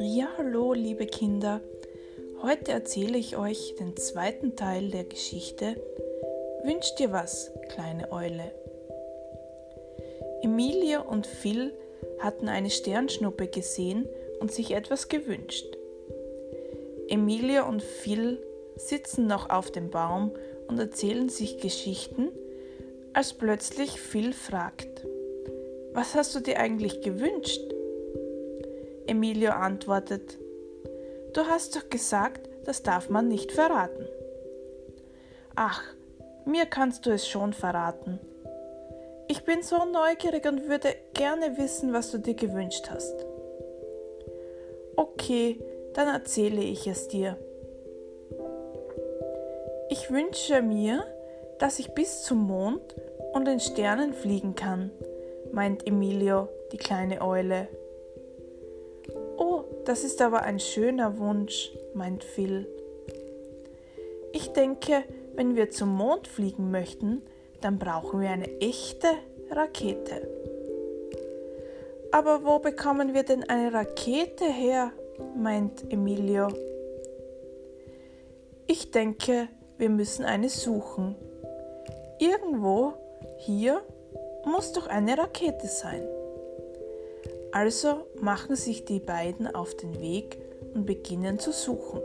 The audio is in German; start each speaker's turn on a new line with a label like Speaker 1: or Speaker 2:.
Speaker 1: Ja, hallo, liebe Kinder. Heute erzähle ich euch den zweiten Teil der Geschichte Wünsch dir was, kleine Eule. Emilia und Phil hatten eine Sternschnuppe gesehen und sich etwas gewünscht. Emilia und Phil sitzen noch auf dem Baum und erzählen sich Geschichten, als plötzlich Phil fragt, was hast du dir eigentlich gewünscht? Emilio antwortet, du hast doch gesagt, das darf man nicht verraten. Ach, mir kannst du es schon verraten. Ich bin so neugierig und würde gerne wissen, was du dir gewünscht hast. Okay, dann erzähle ich es dir. Ich wünsche mir, dass ich bis zum Mond und den Sternen fliegen kann, meint Emilio, die kleine Eule. Oh, das ist aber ein schöner Wunsch, meint Phil. Ich denke, wenn wir zum Mond fliegen möchten, dann brauchen wir eine echte Rakete. Aber wo bekommen wir denn eine Rakete her? meint Emilio. Ich denke, wir müssen eine suchen. Irgendwo hier muss doch eine Rakete sein. Also machen sich die beiden auf den Weg und beginnen zu suchen.